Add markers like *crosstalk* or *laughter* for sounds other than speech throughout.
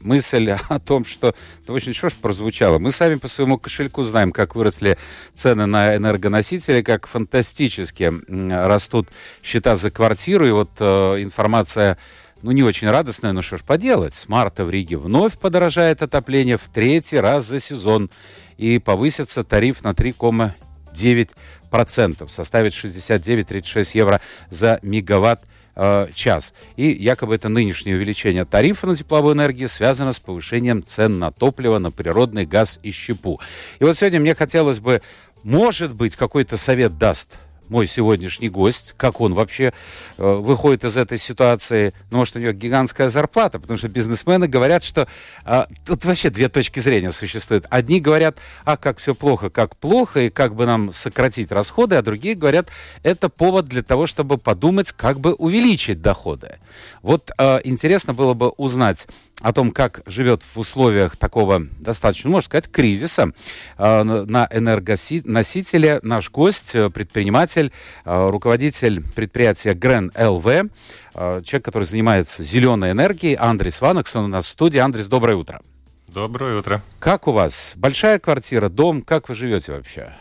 мысль о том, что... Да очень что ж прозвучало. Мы сами по своему кошельку знаем, как выросли цены на энергоносители, как фантастически растут счета за квартиру. И вот э, информация ну, не очень радостная, но что ж поделать. С марта в Риге вновь подорожает отопление в третий раз за сезон. И повысится тариф на 3,9 процентов, составит 69-36 евро за мегаватт э, час. И якобы это нынешнее увеличение тарифа на тепловую энергию связано с повышением цен на топливо, на природный газ и щепу. И вот сегодня мне хотелось бы, может быть, какой-то совет даст мой сегодняшний гость, как он вообще э, выходит из этой ситуации. Ну, может, у него гигантская зарплата, потому что бизнесмены говорят, что э, тут вообще две точки зрения существуют. Одни говорят, а как все плохо, как плохо, и как бы нам сократить расходы, а другие говорят, это повод для того, чтобы подумать, как бы увеличить доходы. Вот э, интересно было бы узнать о том, как живет в условиях такого достаточно, можно сказать, кризиса э, на энергоносителе наш гость, э, предприниматель, э, руководитель предприятия Грен ЛВ, человек, который занимается зеленой энергией, Андрис Ванакс, он у нас в студии. Андрис, доброе утро. Доброе утро. Как у вас? Большая квартира, дом? Как вы живете вообще?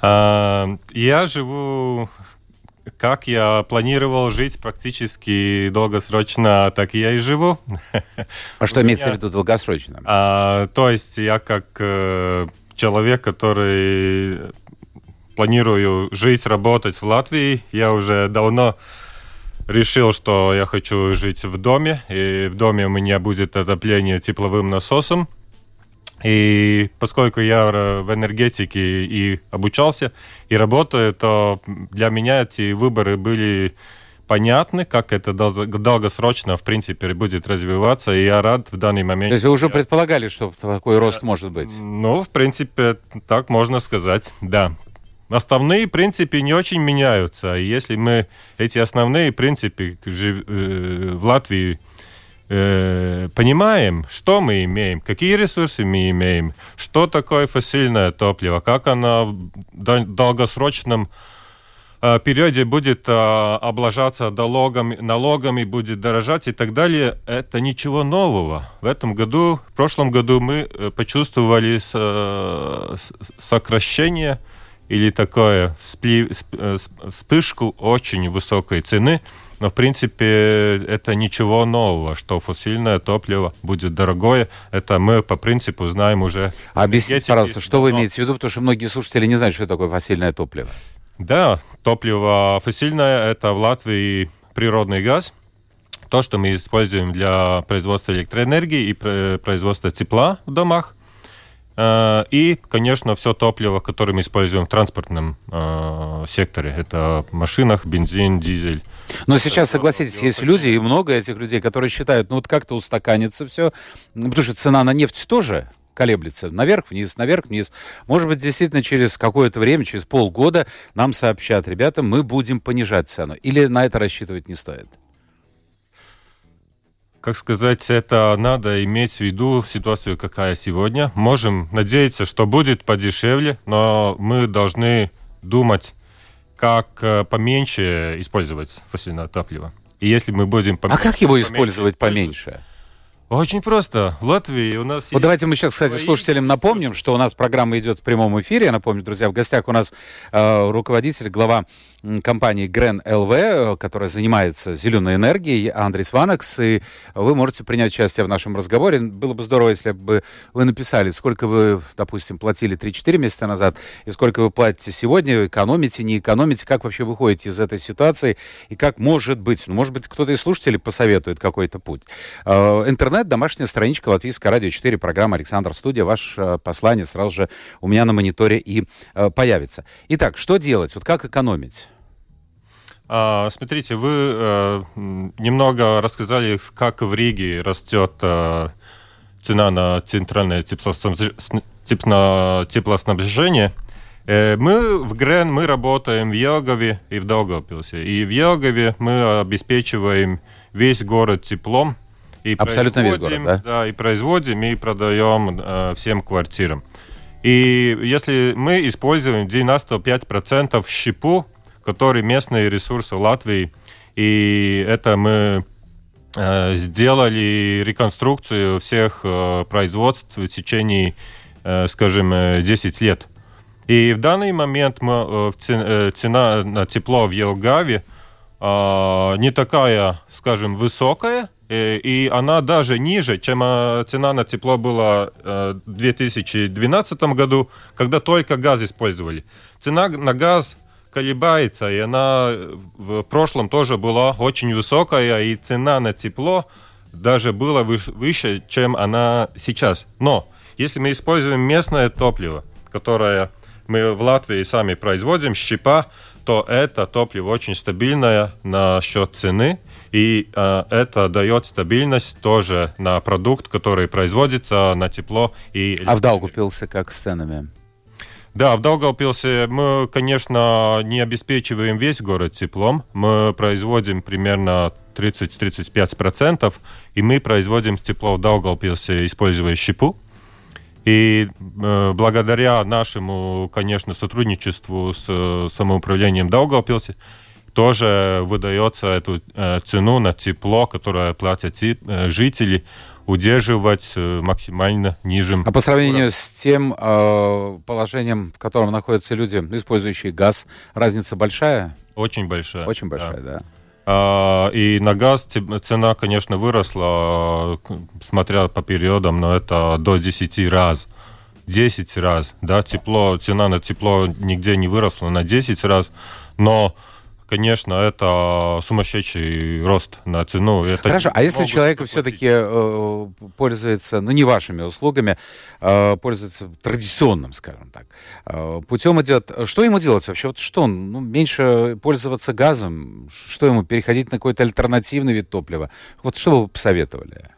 А, я живу как я планировал жить практически долгосрочно, так я и живу. А что имеется в виду долгосрочно? А, то есть я как э, человек, который планирую жить, работать в Латвии, я уже давно решил, что я хочу жить в доме, и в доме у меня будет отопление тепловым насосом. И поскольку я в энергетике и обучался, и работаю, то для меня эти выборы были понятны, как это долгосрочно, в принципе, будет развиваться, и я рад в данный момент. То есть вы уже предполагали, что такой рост может быть? Ну, в принципе, так можно сказать, да. Основные принципы не очень меняются. Если мы эти основные принципы э, в Латвии э, понимаем, что мы имеем, какие ресурсы мы имеем, что такое фосильное топливо, как оно в долгосрочном э, периоде будет э, облажаться налогами, налогами, будет дорожать и так далее, это ничего нового. В этом году, в прошлом году мы э, почувствовали с, э, сокращение или такое э, вспышку очень высокой цены но, в принципе, это ничего нового, что фосильное топливо будет дорогое. Это мы по принципу знаем уже. Объясните, пожалуйста, что вы имеете в виду, потому что многие слушатели не знают, что такое фосильное топливо. Да, топливо фосильное – это в Латвии природный газ, то, что мы используем для производства электроэнергии и производства тепла в домах. Э, и, конечно, все топливо, которое мы используем в транспортном э, секторе. Это в машинах, бензин, дизель. Но сейчас, согласитесь, есть люди, и много этих людей, которые считают, ну вот как-то устаканится все, ну, потому что цена на нефть тоже колеблется. Наверх-вниз, наверх-вниз. Может быть, действительно, через какое-то время, через полгода нам сообщат, ребята, мы будем понижать цену. Или на это рассчитывать не стоит? Как сказать, это надо иметь в виду ситуацию, какая сегодня. Можем надеяться, что будет подешевле, но мы должны думать, как э, поменьше использовать фосильное топливо. И если мы будем... А как его использовать поменьше? Очень просто. В Латвии у нас Вот есть... давайте мы сейчас, кстати, слушателям напомним, что у нас программа идет в прямом эфире. Я напомню, друзья, в гостях у нас э, руководитель, глава компании Грен ЛВ, э, которая занимается зеленой энергией, Андрей Сванакс, и вы можете принять участие в нашем разговоре. Было бы здорово, если бы вы написали, сколько вы, допустим, платили 3-4 месяца назад, и сколько вы платите сегодня, экономите, не экономите, как вообще выходите из этой ситуации, и как может быть, ну, может быть, кто-то из слушателей посоветует какой-то путь. Э, интернет, домашняя страничка Латвийское радио 4, программа Александр Студия, ваше э, послание сразу же у меня на мониторе и появится. Итак, что делать? Вот как экономить? А, смотрите, вы э, немного рассказали, как в Риге растет э, цена на центральное теплоснабжение. Э, мы в ГРЭН мы работаем в Елгове и в Долгопилсе. И в Елгове мы обеспечиваем весь город теплом. И Абсолютно весь город, да? Да, и производим, и продаем э, всем квартирам. И если мы используем 95% щепу, который местные ресурсы Латвии, и это мы э, сделали реконструкцию всех э, производств в течение, э, скажем, 10 лет. И в данный момент мы, цена на тепло в Елгаве не такая, скажем, высокая, и она даже ниже, чем цена на тепло была в 2012 году, когда только газ использовали. Цена на газ колебается, и она в прошлом тоже была очень высокая, и цена на тепло даже была выше, чем она сейчас. Но если мы используем местное топливо, которое мы в Латвии сами производим, щепа, то это топливо очень стабильное на счет цены, и э, это дает стабильность тоже на продукт, который производится на тепло и... А в Даугупилсе как с ценами? Да, в Даугавпилсе мы, конечно, не обеспечиваем весь город теплом. Мы производим примерно 30-35%, и мы производим тепло в Даугавпилсе, используя щепу. И э, благодаря нашему, конечно, сотрудничеству с э, самоуправлением Даугавпилсе тоже выдается эту э, цену на тепло, которое платят э, жители удерживать э, максимально ниже. А по сравнению с тем э, положением, в котором находятся люди, использующие газ, разница большая? Очень большая. Очень большая, да. да. А, и на газ цена, конечно, выросла, смотря по периодам, но это до 10 раз. 10 раз, да, тепло, цена на тепло нигде не выросла на 10 раз, но конечно, это сумасшедший рост на цену. Это Хорошо, а если человек все-таки э, пользуется, ну не вашими услугами, э, пользуется традиционным, скажем так, э, путем идет, что ему делать вообще? Вот что он, ну, меньше пользоваться газом, что ему, переходить на какой-то альтернативный вид топлива? Вот что бы вы посоветовали?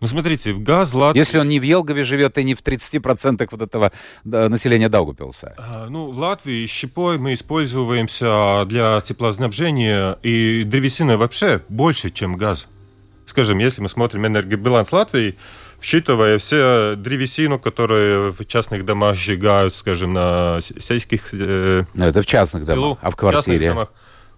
Ну, смотрите, в газ Латвии... Если он не в Елгове живет и не в 30% вот этого населения Даугупилса. А, ну, в Латвии щепой мы используемся для теплоснабжения, и древесина вообще больше, чем газ. Скажем, если мы смотрим энергобаланс Латвии, считывая все древесину, которые в частных домах сжигают, скажем, на сельских... Э, ну, это в частных домах, а в квартире? В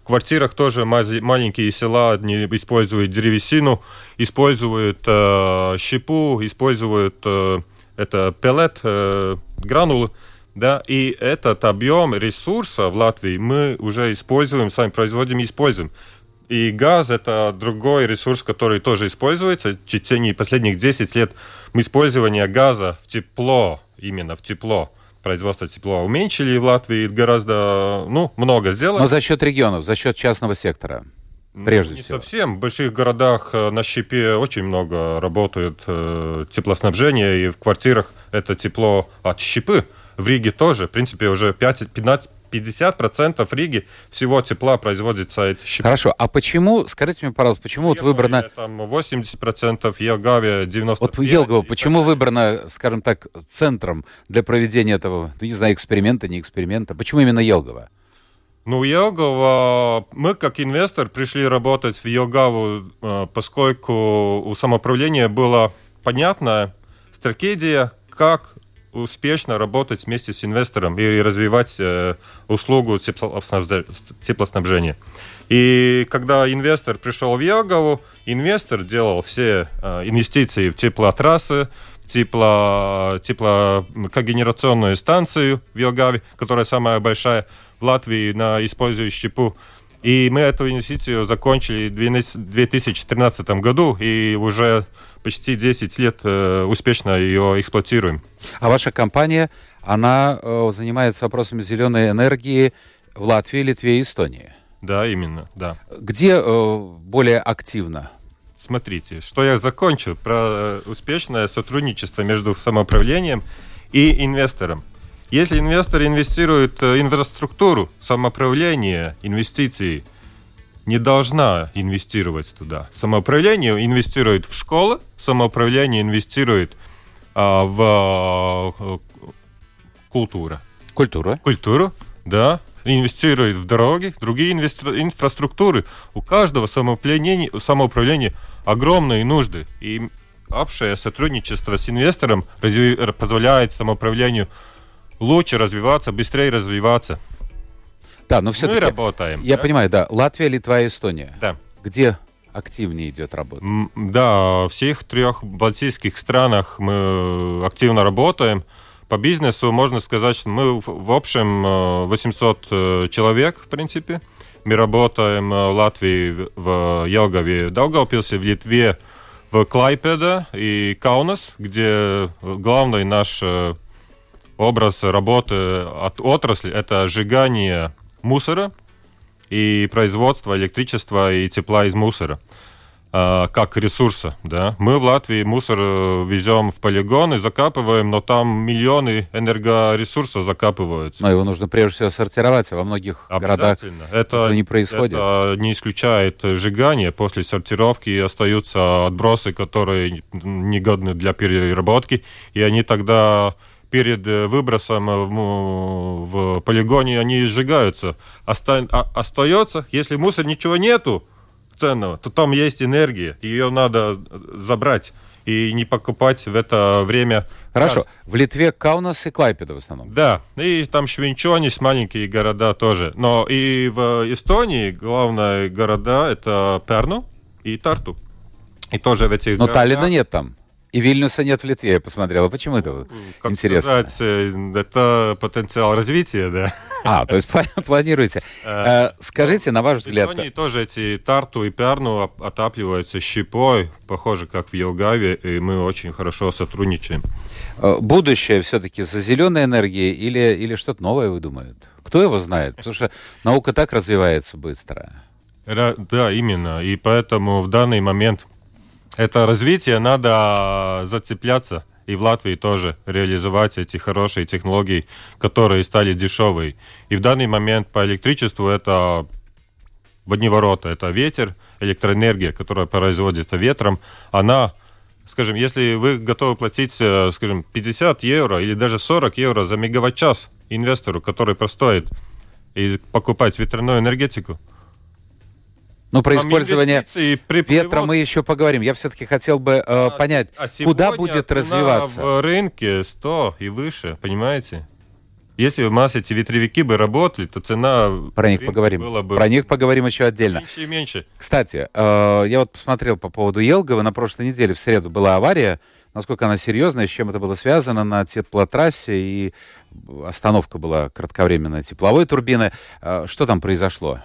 квартирах тоже маленькие села не используют древесину, используют э, щепу, используют э, это пеллет, э, гранулы. Да, и этот объем ресурса в Латвии мы уже используем, сами производим и используем. И газ – это другой ресурс, который тоже используется. В течение последних 10 лет мы использование газа в тепло, именно в тепло, производство тепла уменьшили в Латвии гораздо, ну, много сделали. Но за счет регионов, за счет частного сектора. Прежде не всего. совсем. В больших городах э, на щепе очень много работает э, теплоснабжение, и в квартирах это тепло от щепы. В Риге тоже, в принципе, уже 5, 15, 50% Риги всего тепла производится от щепы. Хорошо, а почему, скажите мне, пожалуйста, почему вот выбрано... Там 80%, Елгаве 95%. Вот Елгава, почему выбрано, скажем так, центром для проведения этого, ну, не знаю, эксперимента, не эксперимента? Почему именно Елгова? Ну, Елгова, мы как инвестор пришли работать в Елгаву, э, поскольку у самоуправления была понятная стратегия, как успешно работать вместе с инвестором и развивать э, услугу теплоснабжения. И когда инвестор пришел в Елгову, инвестор делал все э, инвестиции в теплотрассы, тепло, теплокогенерационную станцию в Елгаве, которая самая большая в Латвии на используя щепу. И мы эту инвестицию закончили в 2013 году и уже почти 10 лет э, успешно ее эксплуатируем. А ваша компания, она э, занимается вопросами зеленой энергии в Латвии, Литве и Эстонии? Да, именно, да. Где э, более активно? Смотрите, что я закончил про успешное сотрудничество между самоуправлением и инвестором. Если инвестор инвестирует в инфраструктуру, самоуправление, инвестиции, не должна инвестировать туда. Самоуправление инвестирует в школы, самоуправление инвестирует а, в а, культуру. Культура. Культуру, да. Инвестирует в дороги, другие инвестru- инфраструктуры. У каждого самоуправления, самоуправления огромные нужды. И общее сотрудничество с инвестором позволяет самоуправлению лучше развиваться, быстрее развиваться. Да, но все-таки... Мы работаем. Я да? понимаю, да. Латвия, Литва и Эстония. Да. Где активнее идет работа? Да, в всех трех балтийских странах мы активно работаем. По бизнесу можно сказать, что мы в- в общем э, 800 э, человек, в принципе. Мы работаем э, в Латвии, в- в Елгаве, Даугавпилсе, в Литве, в Клайпеда и Каунас, где главный наш э, образ работы от отрасли – это сжигание мусора и производство электричества и тепла из мусора а, как ресурса. Да? Мы в Латвии мусор э, везем в полигон и закапываем, но там миллионы энергоресурсов закапываются. Но его нужно прежде всего сортировать, а во многих городах Обязательно. это не происходит. Это не исключает сжигание. После сортировки остаются отбросы, которые негодны для переработки, и они тогда перед э, выбросом в, му- в полигоне они сжигаются. Оста- а- остается, если мусор ничего нету ценного, то там есть энергия, ее надо забрать и не покупать в это время. Хорошо. газ. В Литве Каунас и Клайпеда в основном. Да, и там Швинчонис, маленькие города тоже. Но и в Эстонии главные города это Перну и Тарту. И тоже в этих Но городах, Таллина нет там. И Вильнюса нет в Литве, я посмотрел. Почему это как интересно? сказать, э, это потенциал развития, да. А, то есть пла- *laughs* планируете. Э, Скажите, на ваш взгляд, Эстонии тоже эти Тарту и Перну оп- отапливаются щепой, похоже, как в Елгаве, и мы очень хорошо сотрудничаем. э, будущее все-таки за зеленой энергией или, или что-то новое выдумают? Кто его знает? Потому что наука так развивается быстро. Да, именно. И поэтому в данный момент это развитие надо зацепляться. И в Латвии тоже реализовать эти хорошие технологии, которые стали дешевые. И в данный момент по электричеству это в одни ворота. Это ветер, электроэнергия, которая производится ветром. Она, скажем, если вы готовы платить, э, скажем, 50 евро или даже 40 евро за мегаватт-час инвестору, который простоит, и покупать ветряную энергетику, Ну, про там использование приплывут. ветра мы еще поговорим. Я все-таки хотел бы э, понять, А куда будет развиваться. в рынке 100 и выше, понимаете? Если у нас эти ветровики бы работали, то цена Про них поговорим. была бы Про них поговорим еще отдельно. меньше и меньше. Кстати, э, я вот посмотрел по поводу Елгова. На прошлой неделе, в среду, была авария. Насколько она серьезная, с чем это было связано на теплотрассе, и остановка была кратковременная тепловой турбины. Э, Что там произошло?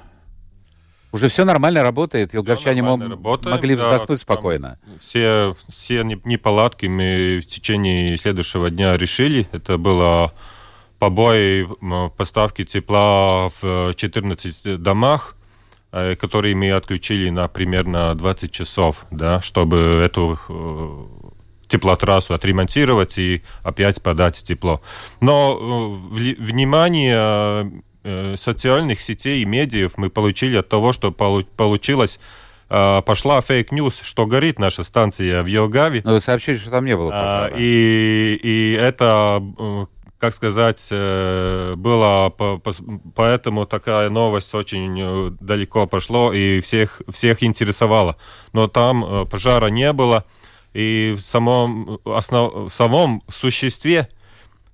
Уже все нормально работает, елговчане мо- нормально работаем, могли да, вздохнуть там спокойно. Все, все не- неполадки мы в течение следующего дня решили. Это было побои поставки тепла в 14 домах, э, которые мы отключили на примерно 20 часов, да, чтобы эту э, теплотрассу отремонтировать и опять подать тепло. Но э, внимание э, социальных сетей и медиев мы получили от того, что полу- получилось э, пошла fake news, что горит наша станция в Елгаве. Но вы сообщили, что там не было А, пожара. и, и это, э, как сказать, э, было по- по- поэтому такая новость очень э, далеко пошло и всех, всех интересовала. Но там э, пожара не было. И в самом, основ, в самом существе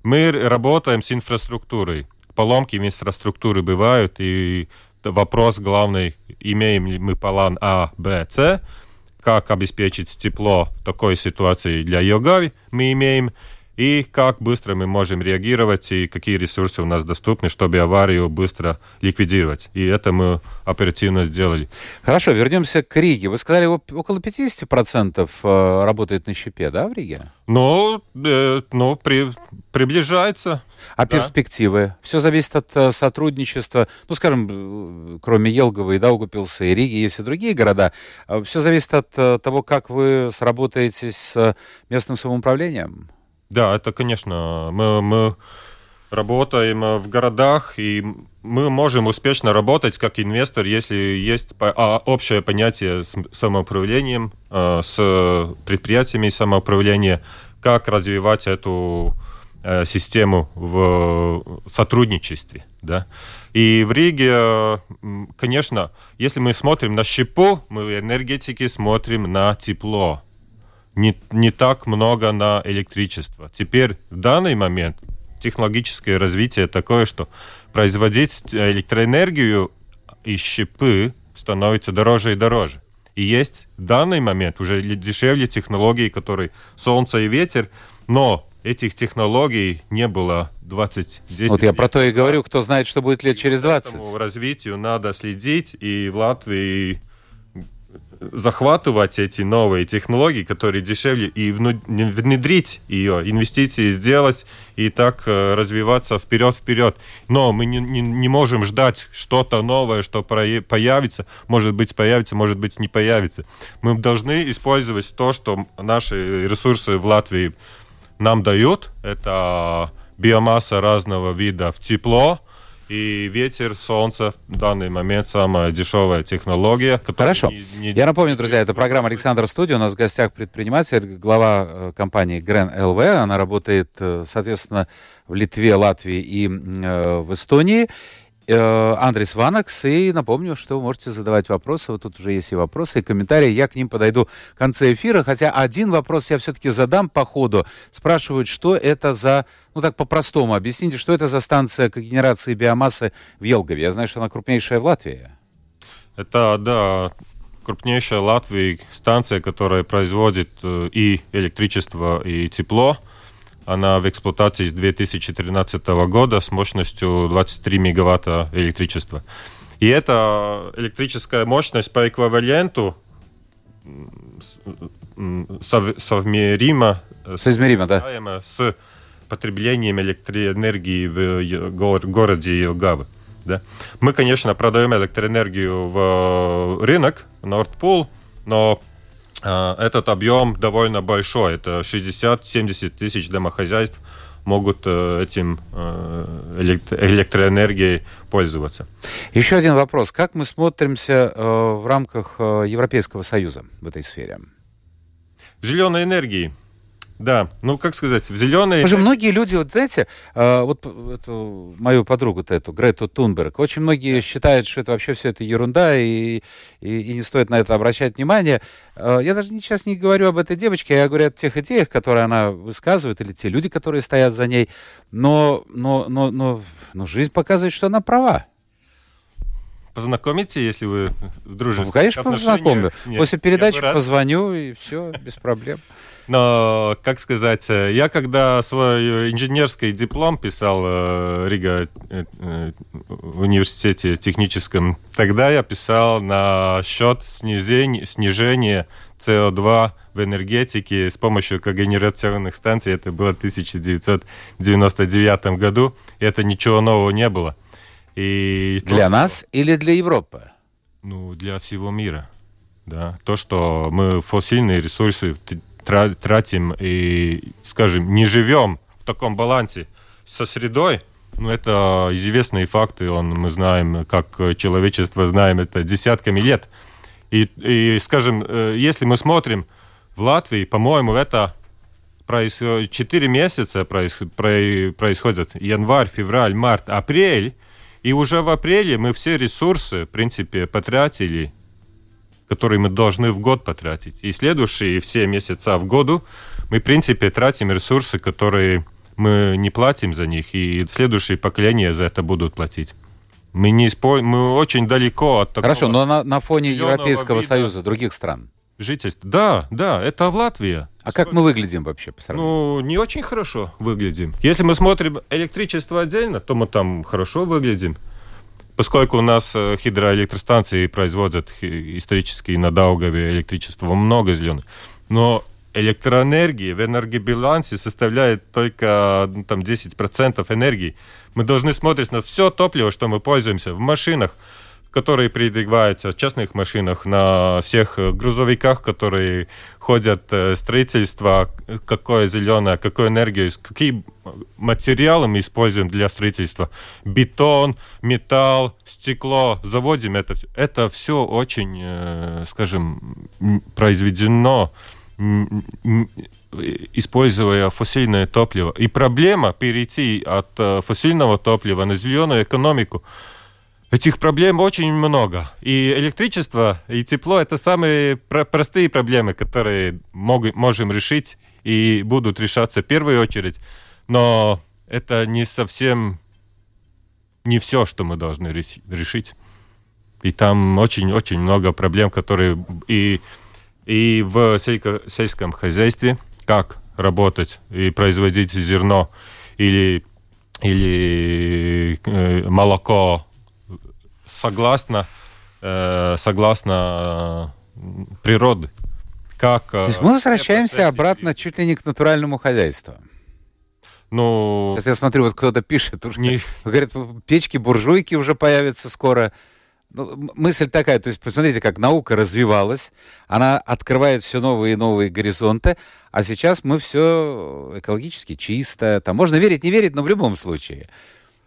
мы работаем с инфраструктурой. Поломки в инфраструктуре бывают, и вопрос главный, имеем ли мы план А, Б, С, как обеспечить тепло в такой ситуации для Йогави мы имеем, и как быстро мы можем реагировать, и какие ресурсы у нас доступны, чтобы аварию быстро ликвидировать. И это мы оперативно сделали. Хорошо, вернемся к Риге. Вы сказали, около 50% э, работает на щепе, да, в Риге? Но, э, ну, при, приближается. А Да. перспективы? Все зависит от э, сотрудничества. Ну, скажем, э, кроме Елгова и Даугупилса и Риги, есть и другие города. Все зависит от того, как вы сработаетесь с местным самоуправлением. Да, это, конечно, мы, мы работаем в городах, и мы можем успешно работать как инвестор, если есть а, общее понятие с самоуправлением, э, с предприятиями самоуправления, как развивать эту э, систему в сотрудничестве. Да? И в Риге, конечно, если мы смотрим на щепу, мы в энергетике смотрим на тепло. Не, не так много на электричество. Теперь в данный момент технологическое развитие такое, что производить электроэнергию из щепы становится дороже и дороже. И есть в данный момент уже дешевле технологии, которые солнце и ветер, но этих технологий не было 20 10 Вот я про то и говорю, кто знает, что будет лет через 20. Этому развитию надо следить, и в Латвии захватывать эти новые технологии, которые дешевле, и внедрить ее, инвестиции сделать и так э, развиваться вперед-вперед. Но мы не, не, не можем ждать что-то новое, что появится. Может быть, появится, может быть, не появится. Мы должны использовать то, что наши ресурсы в Латвии нам дают. Это биомасса разного вида в тепло, и ветер, солнце в данный момент самая дешевая технология. Хорошо. Не, не... Я напомню, друзья, это программа Александр Студия. У нас в гостях предприниматель, глава э, компании Грен ЛВ. Она работает, э, соответственно, в Литве, Латвии и э, в Эстонии. Э, Андрес Ванакс. И напомню, что вы можете задавать вопросы. Вот тут уже есть и вопросы, и комментарии. Я к ним подойду в конце эфира. Хотя один вопрос я все-таки задам по ходу. Спрашивают, что это за... Ну так по-простому объясните, что это за станция когенерации биомассы в Елгове? Я знаю, что она крупнейшая в Латвии. Это, да, крупнейшая Латвии станция, которая производит э, и электричество, и тепло. Она в эксплуатации с 2013 года с мощностью 23 мегаватта электричества. И эта электрическая мощность по эквиваленту совмерима, Соизмеримо, да. с потреблением электроэнергии в городе Елгавы. Да? Мы, конечно, продаем электроэнергию в рынок, Nordpool, но этот объем довольно большой. Это 60-70 тысяч домохозяйств могут э, этим э, электроэнергией пользоваться. Еще один вопрос. Как мы смотримся э, в рамках Европейского Союза в этой сфере? В зеленой энергии да, ну как сказать, в зеленой... Уже многие люди, вот знаете, э, вот эту, мою подругу-то эту, Грету Тунберг, очень многие считают, что это вообще все это ерунда и, и, и не стоит на это обращать внимание. Э, я даже сейчас не говорю об этой девочке, я говорю о тех идеях, которые она высказывает, или те люди, которые стоят за ней. Но, но, но, но, но жизнь показывает, что она права. Познакомите, если вы дружите. Ну, конечно, познакомлю. После передачи позвоню, и все, без проблем. Но, как сказать, э, я когда свой инженерский диплом писал в э, Рига э, университете техническом, тогда я писал на счет снижения, снижения СО2 в энергетике с помощью когенерационных станций. Это было в 1999 году. Это ничего нового не было. И для то, нас или для Европы? Ну, для всего мира. Да. То, что мы фосильные ресурсы тратим и, скажем, не живем в таком балансе со средой, ну, это известные факты, он, мы знаем, как человечество знаем это десятками лет. И, и, скажем, э, если мы смотрим в Латвии, по-моему, это 4 месяца происходит, январь, февраль, март, апрель, и уже в апреле мы все ресурсы, в принципе, потратили которые мы должны в год потратить. И следующие все месяца в году мы, в принципе, тратим ресурсы, которые мы не платим за них, и следующие поколения за это будут платить. Мы, не испо... мы очень далеко от такого... Хорошо, но на, на фоне Европейского. Союза, других стран. Жительств. Да, да, это в Латвии. А как мы выглядим вообще по сравнению? Ну, не очень хорошо выглядим. Если мы смотрим электричество отдельно, то мы там хорошо выглядим. Поскольку у нас э, гидроэлектростанции производят исторически на Даугаве электричество много зеленых, но электроэнергии в энергобалансе составляет только ну, там, 10% энергии. Мы должны смотреть на все топливо, что мы пользуемся в машинах, которые передвигаются в частных машинах, на всех грузовиках, которые ходят э, строительство, какое зеленое, какую энергию, какие материалы мы используем для строительства. Бетон, металл, стекло, заводим это. Это все очень, э, скажем, произведено используя фосильное топливо. И проблема перейти от э, фосильного топлива на зеленую экономику – Этих проблем очень много. И электричество, и тепло – это самые про простые проблемы, которые мог можем решить и будут решаться в первую очередь. Но это не совсем не все, что мы должны решить. И там очень-очень много проблем, которые и, и в сельско сельском хозяйстве, как работать и производить зерно или, или э, молоко согласно, э, согласно э, природы. Как, э, То есть мы возвращаемся обратно чуть ли не к натуральному хозяйству. Ну, Сейчас я смотрю, вот кто-то пишет, уже, не... говорят, печки-буржуйки уже появятся скоро. Ну, мысль такая, то есть посмотрите, как наука развивалась, она открывает все новые и новые горизонты, а сейчас мы все экологически чисто, там можно верить, не верить, но в любом случае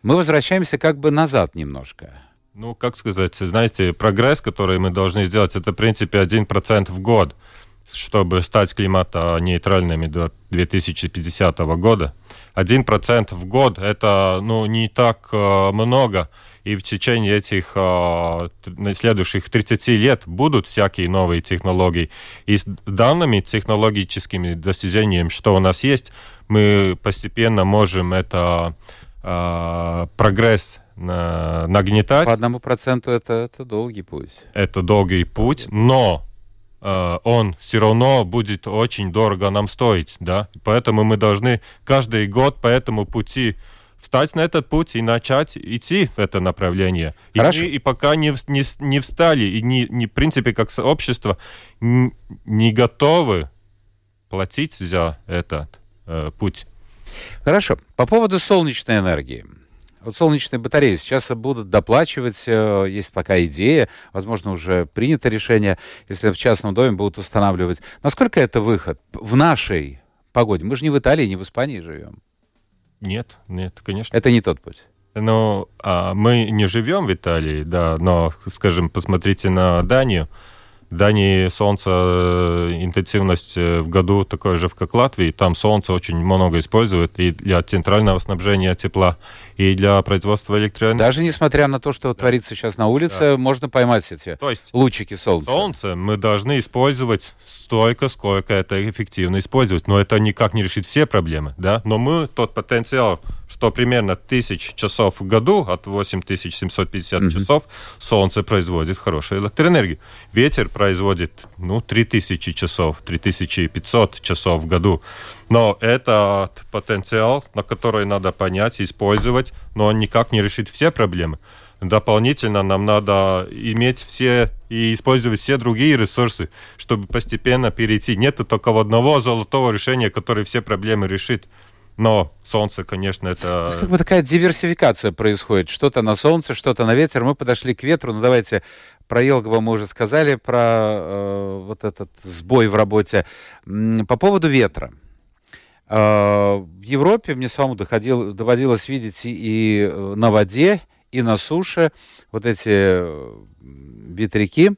мы возвращаемся как бы назад немножко. Ну, как сказать, знаете, прогресс, который мы должны сделать, это, в принципе, 1% в год, чтобы стать климатонейтральными до 2050 года. 1% в год – это, ну, не так э, много, и в течение этих э, следующих 30 лет будут всякие новые технологии. И с данными технологическими достижениями, что у нас есть, мы постепенно можем это э, прогресс нагнетать. По одному проценту это, это долгий путь. Это долгий путь, но э, он все равно будет очень дорого нам стоить, да. Поэтому мы должны каждый год по этому пути встать на этот путь и начать идти в это направление. Хорошо. И, мы, и пока не, не, не встали, и не, не, в принципе, как общество, не, не готовы платить за этот э, путь. Хорошо. По поводу солнечной энергии. Вот солнечные батареи сейчас будут доплачивать, э, есть пока идея, возможно, уже принято решение, если в частном доме будут устанавливать. Насколько это выход в нашей погоде? Мы же не в Италии, не в Испании живем. Нет, нет, конечно. Это не тот путь. Ну, а мы не живем в Италии, да, но, скажем, посмотрите на Данию. В Дании солнце, э, интенсивность э, в году такой же, как Латвии. Там солнце очень много используют и для центрального снабжения тепла, и для производства электроэнергии. Даже несмотря на то, что да. творится сейчас на улице, да. можно поймать эти то есть лучики солнца. Солнце мы должны использовать столько, сколько это эффективно использовать. Но это никак не решит все проблемы, да. Но мы тот потенциал, что примерно тысяч часов в году, от 8750 mm-hmm. часов, солнце производит хорошую электроэнергию. Ветер производит, ну, 3000 часов, 3500 часов в году. Но это потенциал, на который надо понять, использовать, но он никак не решит все проблемы. Дополнительно нам надо иметь все и использовать все другие ресурсы, чтобы постепенно перейти. Нет только одного золотого решения, которое все проблемы решит. Но солнце, конечно, это... Как бы такая диверсификация происходит. Что-то на солнце, что-то на ветер. Мы подошли к ветру. Ну, давайте про Елгово мы уже сказали, про э, вот этот сбой в работе. По поводу ветра. А, в Европе мне самому доходил, доводилось видеть и э, на воде, и на суше вот эти э, ветряки.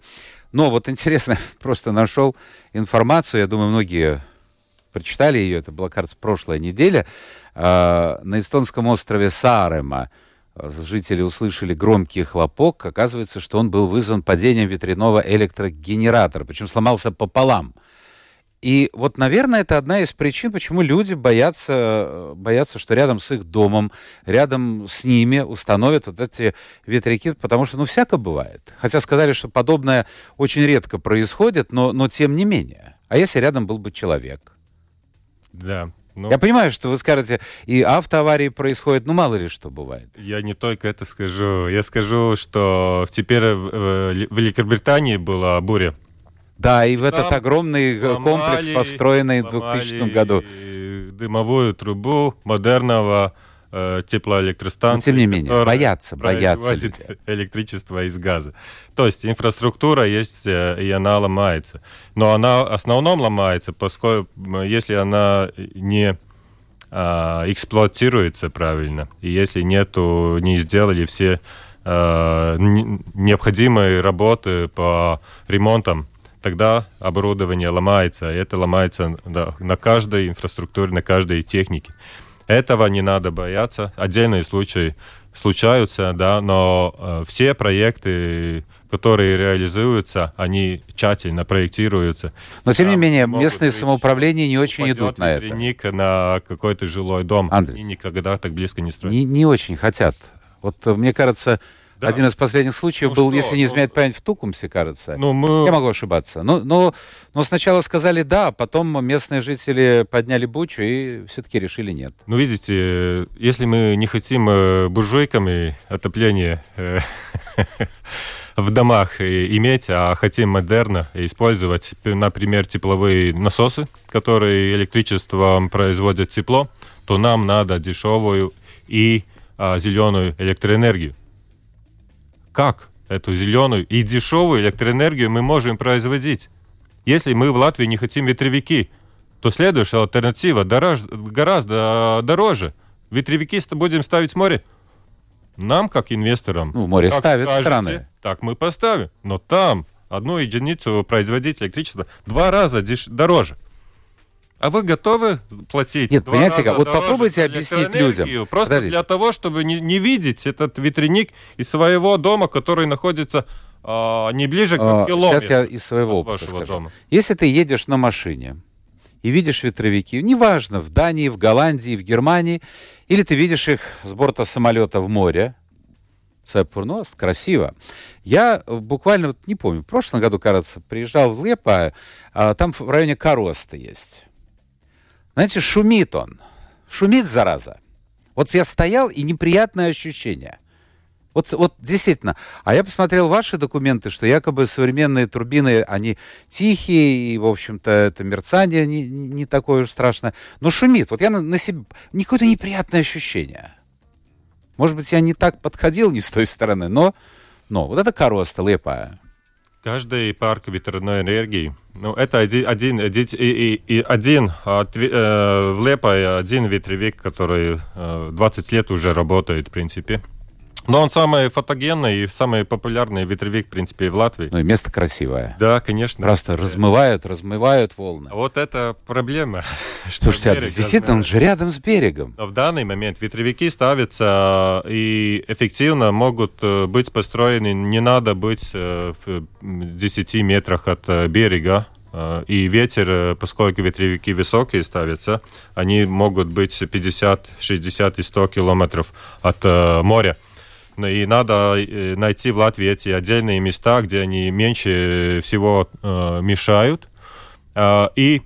Но вот интересно, *laughs* просто нашел информацию, я думаю, многие прочитали ее, это была, кажется, прошлая неделя, на эстонском острове Саарема э, жители услышали громкий хлопок. Оказывается, что он был вызван падением ветряного электрогенератора, причем сломался пополам. И вот, наверное, это одна из причин, почему люди боятся, боятся, что рядом с их домом, рядом с ними установят вот эти ветряки, потому что, ну, всяко бывает. Хотя сказали, что подобное очень редко происходит, но, но тем не менее. А если рядом был бы человек? Да, ну, я понимаю, что вы скажете, и автоаварии происходят, ну мало ли что бывает. Я не только это скажу. Я скажу, что теперь в Великобритании была буря да, и, и в этот огромный э, комплекс, построенный в 2000 году. дымовую трубу модерного э, теплоэлектростанций. Но, тем не менее, боятся, боятся люди. *laughs* электричество из газа. То есть инфраструктура есть, э, и она ломается. Но она в основном ломается, поскольку если она не э, эксплуатируется правильно, и если нету, не сделали все э, необходимые работы по ремонтам тогда оборудование ломается, это ломается да, на каждой инфраструктуре, на каждой технике. Этого не надо бояться. Отдельные случаи случаются, да, но э, все проекты, которые реализуются, они тщательно проектируются. Но тем не менее, местные самоуправления не очень идут на это. на какой-то жилой дом. Андрес, и никогда так близко не строят. Не, не очень хотят. Вот э, мне кажется, да. Один из последних случаев ну был, что? если не изменяет ну, память, в Тукумсе, кажется. Ну, мы... Я могу ошибаться. Но, но, но сначала сказали да, а потом местные жители подняли бучу и все-таки решили нет. Ну, видите, если мы не хотим э, буржуйками отопление э, *laughs* в домах иметь, а хотим модерно использовать, например, тепловые насосы, которые электричеством производят тепло, то нам надо дешевую и а, зеленую электроэнергию как эту зеленую и дешевую электроэнергию мы можем производить. Если мы в Латвии не хотим ветряки, то следующая альтернатива дорож, гораздо дороже. Ветряки будем ставить в море. Нам, как инвесторам... Ну, море ставят скажете, страны. Так мы поставим. Но там одну единицу производить электричества два раза деш- дороже. А вы готовы платить? Нет, понимаете как? Вот попробуйте объяснить людям. Просто Подождите. для того, чтобы не, не видеть этот ветряник из своего дома, который находится а, не ближе к а, километру. Сейчас я из своего опыта скажу. Дома. Если ты едешь на машине и видишь ветровики, неважно, в Дании, в Голландии, в Германии, или ты видишь их с борта самолета в море, Цепурност, красиво. Я буквально, вот не помню, в прошлом году, кажется, приезжал в Лепа, а, там в районе Короста есть. Знаете, шумит он. Шумит, зараза. Вот я стоял, и неприятное ощущение. Вот, вот действительно. А я посмотрел ваши документы, что якобы современные турбины, они тихие, и, в общем-то, это мерцание не, не такое уж страшное. Но шумит. Вот я на, на себе... Какое-то неприятное ощущение. Может быть, я не так подходил не с той стороны, но, но вот это короста лепая. Каждый парк ветряной энергии, ну, это один, один, один, и, и, один э, в Лепой один ветревик, который э, 20 лет уже работает, в принципе. Но он самый фотогенный и самый популярный ветровик, в принципе, в Латвии. Ну и место красивое. Да, конечно. Просто размывают, размывают волны. Вот это проблема. *laughs* Слушайте, а действительно, он же рядом с берегом. Но в данный момент ветровики ставятся и эффективно могут э, быть построены, не надо быть э, в 10 метрах от э, берега, и ветер, поскольку ветровики высокие ставятся, они могут быть 50, 60 и 100 километров от моря. Ну, и надо э, найти в Латвии эти отдельные места, где они меньше всего э, мешают, э, и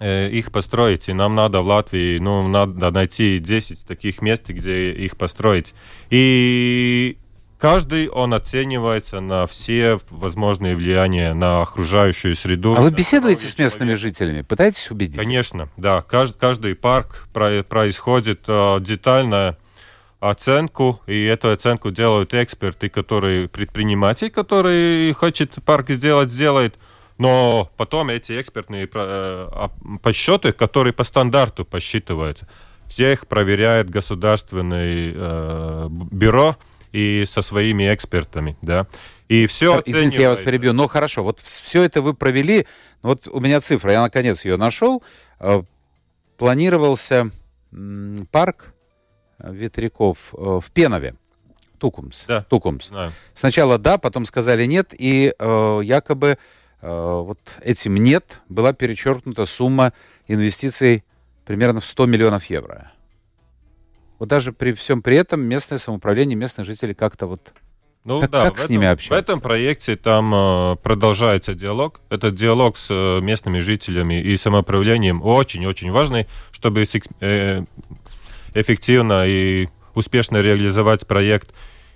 э, их построить. И нам надо в Латвии, ну, надо найти 10 таких мест, где их построить. И каждый, он оценивается на все возможные влияния на окружающую среду. А вы беседуете с местными жителями? Пытаетесь убедить? Конечно, да. Каждый, каждый парк происходит э, детально оценку, и эту оценку делают эксперты, которые предприниматель, который хочет парк сделать, сделает. Но потом эти экспертные э, а, подсчеты, которые по стандарту посчитываются, всех проверяет государственное э, бюро и со своими экспертами, да. И все Извините, я вас перебью. Ну, хорошо, вот все это вы провели. Вот у меня цифра, я наконец ее нашел. Э, планировался парк ветряков э, в Пенове. Тукумс. Да. Тукумс. Да. Сначала да, потом сказали нет, и э, якобы э, вот этим нет была перечеркнута сумма инвестиций примерно в 100 миллионов евро. Вот даже при всем при этом местное самоуправление, местные жители как-то вот ну как, да, как с этом, ними общаться? В этом проекте там э, продолжается диалог. Этот диалог с э, местными жителями и самоуправлением очень-очень важный, чтобы э, эффективно и успешно реализовать проект.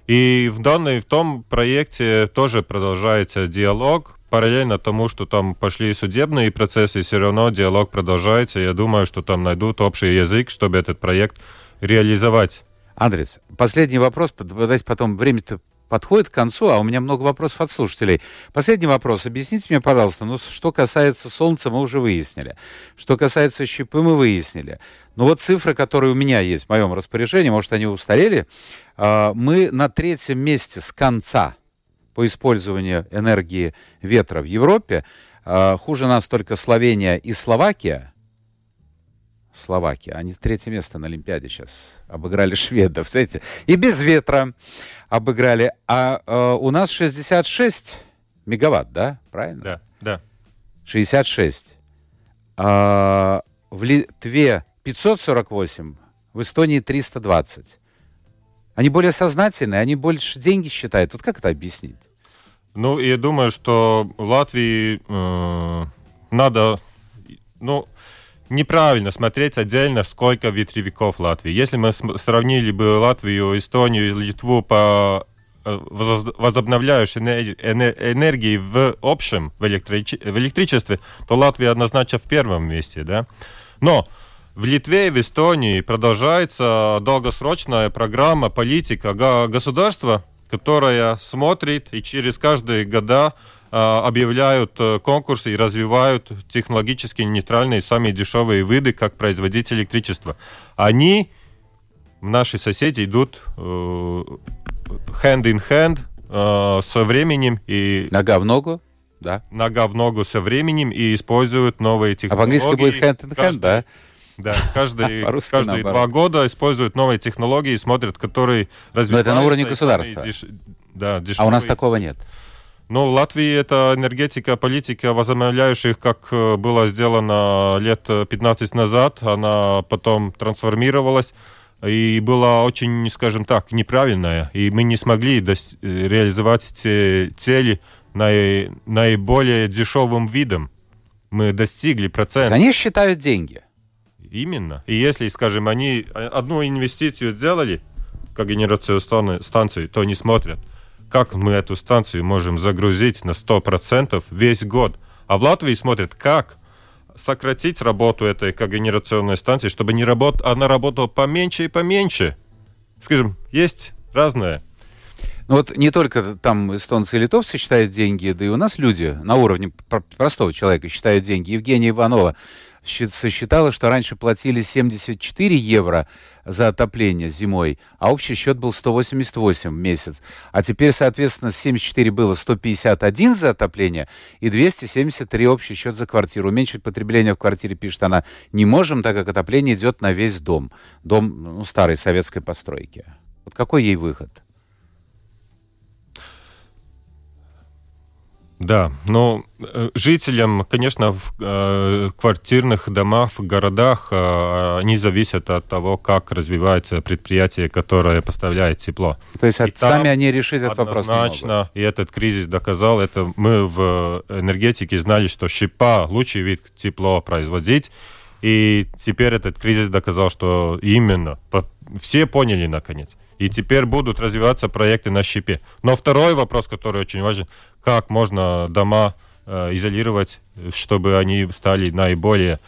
И в данной, в том проекте тоже продолжается диалог. Параллельно тому, что там пошли судебные процессы, все равно диалог продолжается. Я думаю, что там найдут общий язык, чтобы этот проект реализовать. Андрес, последний вопрос, давайте потом время-то подходит к концу, а у меня много вопросов от слушателей. Последний вопрос. Объясните мне, пожалуйста, ну, что касается Солнца, мы уже выяснили. Что касается щепы, мы выяснили. Но вот цифры, которые у меня есть в моем распоряжении, может, они устарели, а, мы на третьем месте с конца по использованию энергии ветра в Европе. А, хуже нас только Словения и Словакия – Словакия. Они третье место на Олимпиаде сейчас обыграли шведов, знаете, и без ветра обыграли. А э, у нас 66 мегаватт, да? Правильно? Да, да. 66. А, в Литве 548, в Эстонии 320. Они более сознательные, они больше деньги считают. Вот как это объяснить? Ну, я думаю, что Латвии э, надо... Ну, неправильно смотреть отдельно, сколько ветревиков в Латвии. Если мы сравнили бы Латвию, Эстонию, Литву по э, возобновляющей энергии в общем, в, электриче, в электричестве, то Латвия однозначно в первом месте. Да? Но в Литве и в Эстонии продолжается долгосрочная программа, политика государства, которая смотрит и через каждые года объявляют э, конкурсы и развивают технологически нейтральные самые дешевые виды, как производители электричества. Они, наши соседи, идут э, hand in hand э, со временем и... Нога в ногу? Да. Нога в ногу со временем и используют новые технологии. А по-английски будет hand in hand, каждый, да? Да, каждый, *laughs* каждые два года используют новые технологии и смотрят, которые развиваются. Но это на уровне государства. Деш... Да, дешевые. А у нас такого нет. Ну, в Латвии это энергетика, политика возобновляющих, как э, было сделано лет 15 назад, она потом трансформировалась и была очень, скажем так, неправильная. И мы не смогли реализовать те цели наи наиболее дешевым видом. Мы достигли процента. Они считают деньги. Именно. И если, скажем, они одну инвестицию сделали, как генерацию станции, то не смотрят – как мы эту станцию можем загрузить на 100% весь год. А в Латвии смотрят, как сократить работу этой когенерационной станции, чтобы не работ... она работала поменьше и поменьше. Скажем, есть разное. Ну вот не только там эстонцы и литовцы считают деньги, да и у нас люди на уровне простого человека считают деньги. Евгения Иванова сосчитала, что раньше платили 74 евро за отопление зимой, а общий счет был 188 в месяц. А теперь, соответственно, 74 было 151 за отопление и 273 общий счет за квартиру. Уменьшить потребление в квартире, пишет она, не можем, так как отопление идет на весь дом. Дом ну, старой советской постройки. Вот какой ей выход? Да, но э, жителям, конечно, в э, квартирных домах, в городах, э, они зависят от того, как развивается предприятие, которое поставляет тепло. То есть от, сами они решить этот вопрос Однозначно, и этот кризис доказал, это мы в энергетике знали, что щепа лучший вид тепло производить, и теперь этот кризис доказал, что именно, все поняли наконец. И теперь будут развиваться проекты на щепе. Но второй вопрос, который очень важен, как можно дома э, изолировать, чтобы они стали наиболее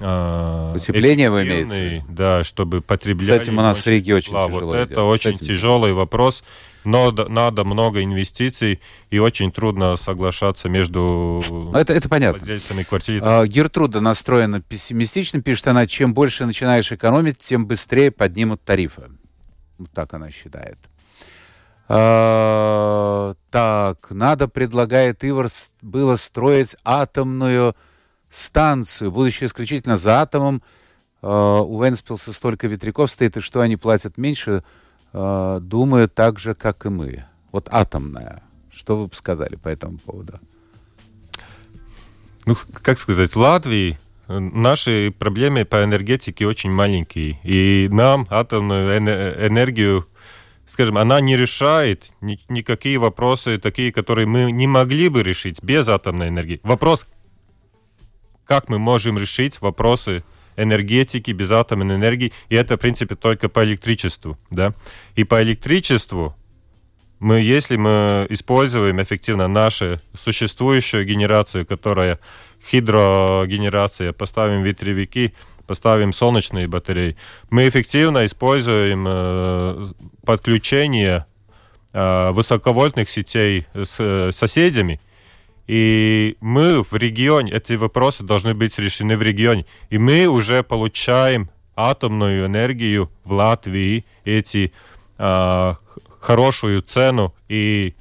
э, Утепление вы имеете? Да, чтобы потребляли... Этим у нас в Риге очень тяжело Вот идет. это очень тяжелый вопрос, но надо много инвестиций, и очень трудно соглашаться между ну, это, это понятно. владельцами квартир. А, Гертруда настроена пессимистично, пишет она, чем больше начинаешь экономить, тем быстрее поднимут тарифы. Вот так она считает. А, так, надо, предлагает Ивар, было строить атомную станцию, будучи исключительно за атомом. А, у Венспилса столько ветряков стоит, и что они платят меньше, а, думаю, так же, как и мы. Вот атомная. Что вы бы сказали по этому поводу? Ну, как сказать, Латвии наши проблемы по энергетике очень маленькие. И нам атомную энергию скажем, она не решает ни, никакие вопросы, такие, которые мы не могли бы решить без атомной энергии. Вопрос, как мы можем решить вопросы энергетики без атомной энергии, и это, в принципе, только по электричеству, да. И по электричеству мы, если мы используем эффективно нашу существующую генерацию, которая гидрогенерация, поставим ветревики, поставим солнечные батареи. Мы эффективно используем э, подключение э, высоковольтных сетей с э, соседями. И мы в регионе, эти вопросы должны быть решены в регионе. И мы уже получаем атомную энергию в Латвии, эти э, хорошую цену и...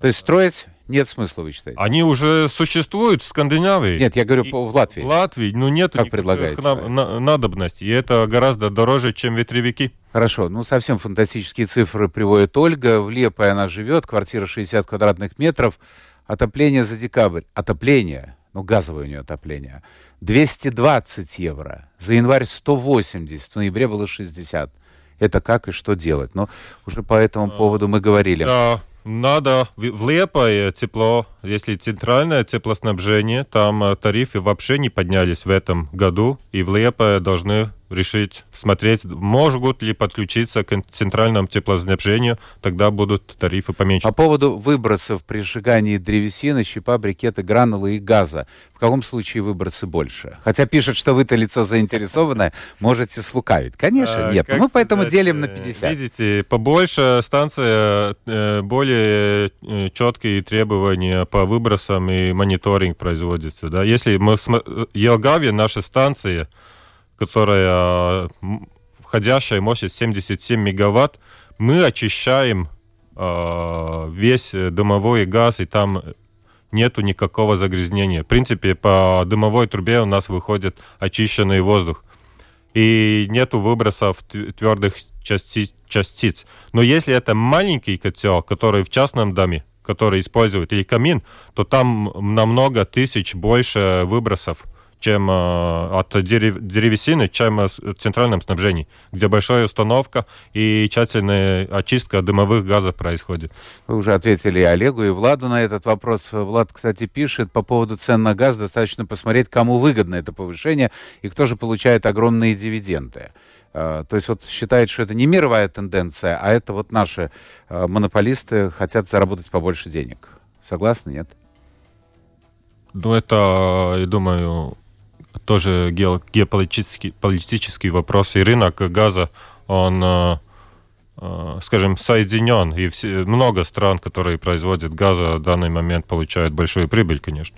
То есть строить нет смысла, вы считаете? Они уже существуют в Скандинавии. Нет, я говорю и в Латвии. В Латвии, ну, нет как предлагаете? На, на, надобности. И это гораздо дороже, чем ветряки. Хорошо, ну совсем фантастические цифры приводит Ольга. В Лепой она живет, квартира 60 квадратных метров. Отопление за декабрь. Отопление, ну газовое у нее отопление, 220 евро. За январь 180, в ноябре было 60. Это как и что делать? Но уже по этому а, поводу мы говорили. Да, надо в Лепое тепло, Если центральное теплоснабжение, там э, тарифы вообще не поднялись в этом году, и в Лепое должны решить, смотреть, могут ли подключиться к центральному теплоснабжению, тогда будут тарифы поменьше. По поводу выбросов при сжигании древесины, щепа, брикеты, гранулы и газа. В каком случае выбросы больше? Хотя пишут, что вы-то лицо заинтересованное, можете слукавить. Конечно, а, нет. Мы поэтому делим на 50. Видите, побольше станция, э, более э, четкие требования по выбросам и мониторинг производится. Да? Если мы... Елгавия, наша станция, которая входящая мощность 77 мегаватт, мы очищаем э, весь дымовой газ, и там нету никакого загрязнения. В принципе, по дымовой трубе у нас выходит очищенный воздух. И нету выбросов твердых частиц, частиц. Но если это маленький котел, который в частном доме, который используют, или камин, то там намного тысяч больше выбросов чем э, от дерев, древесины, чем в центральном снабжении, где большая установка и тщательная очистка дымовых газов происходит. Вы уже ответили и Олегу, и Владу на этот вопрос. Влад, кстати, пишет по поводу цен на газ, достаточно посмотреть, кому выгодно это повышение и кто же получает огромные дивиденды. Э, то есть вот считает, что это не мировая тенденция, а это вот наши э, монополисты хотят заработать побольше денег. Согласны, нет? Ну, это, я думаю, тоже геополитический политический вопрос, и рынок газа, он, э, скажем, соединен, и все, много стран, которые производят газа, в данный момент получают большую прибыль, конечно.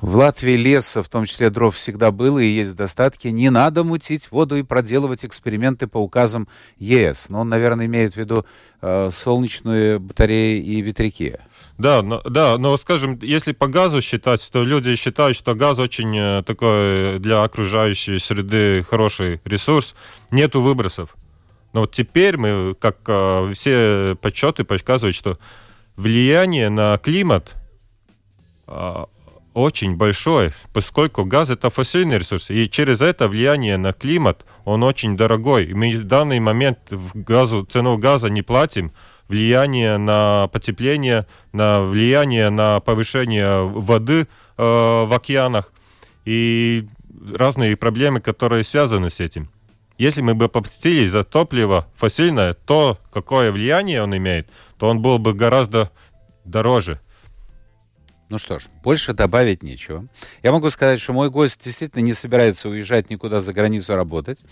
В Латвии леса, в том числе дров, всегда было и есть достатки. Не надо мутить воду и проделывать эксперименты по указам ЕС. Но он, наверное, имеет в виду э, солнечные батареи и ветряки. Да, но, да, но, скажем, если по газу считать, то люди считают, что газ очень э, такой для окружающей среды хороший ресурс, нету выбросов. Но вот теперь мы, как э, все подсчеты показывают, что влияние на климат э, очень большое, поскольку газ это фасильный ресурс, и через это влияние на климат он очень дорогой. Мы в данный момент в газу, цену газа не платим, влияние на потепление, на влияние на повышение воды э, в океанах и разные проблемы, которые связаны с этим. Если мы бы платили за топливо фасильное, то какое влияние он имеет, то он был бы гораздо дороже. Ну что ж, больше добавить нечего. Я могу сказать, что мой гость действительно не собирается уезжать никуда за границу работать.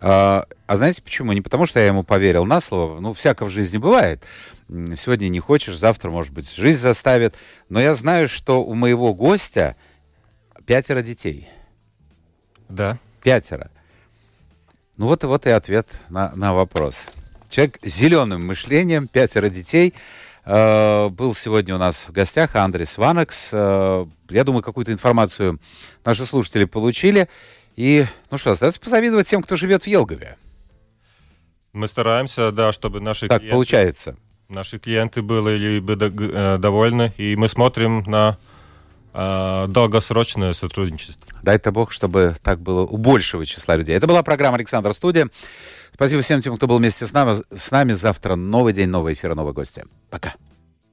А, а знаете почему? Не потому, что я ему поверил на слово. Ну, всяко в жизни бывает. Сегодня не хочешь, завтра, может быть, жизнь заставит. Но я знаю, что у моего гостя пятеро детей. Да. Пятеро. Ну вот, вот и ответ на, на вопрос. Человек с зеленым мышлением, пятеро детей. Э, был сегодня у нас в гостях Андрес Ванекс. Э, я думаю, какую-то информацию наши слушатели получили. И, ну что, остается позавидовать тем, кто живет в Елгове. Мы стараемся, да, чтобы наши так клиенты... получается. Наши клиенты были бы э, довольны, и мы смотрим на долгосрочное сотрудничество. Дай-то Бог, чтобы так было у большего числа людей. Это была программа «Александр Студия». Спасибо всем тем, кто был вместе с нами. С нами завтра новый день, новый эфир, новые гости. Пока.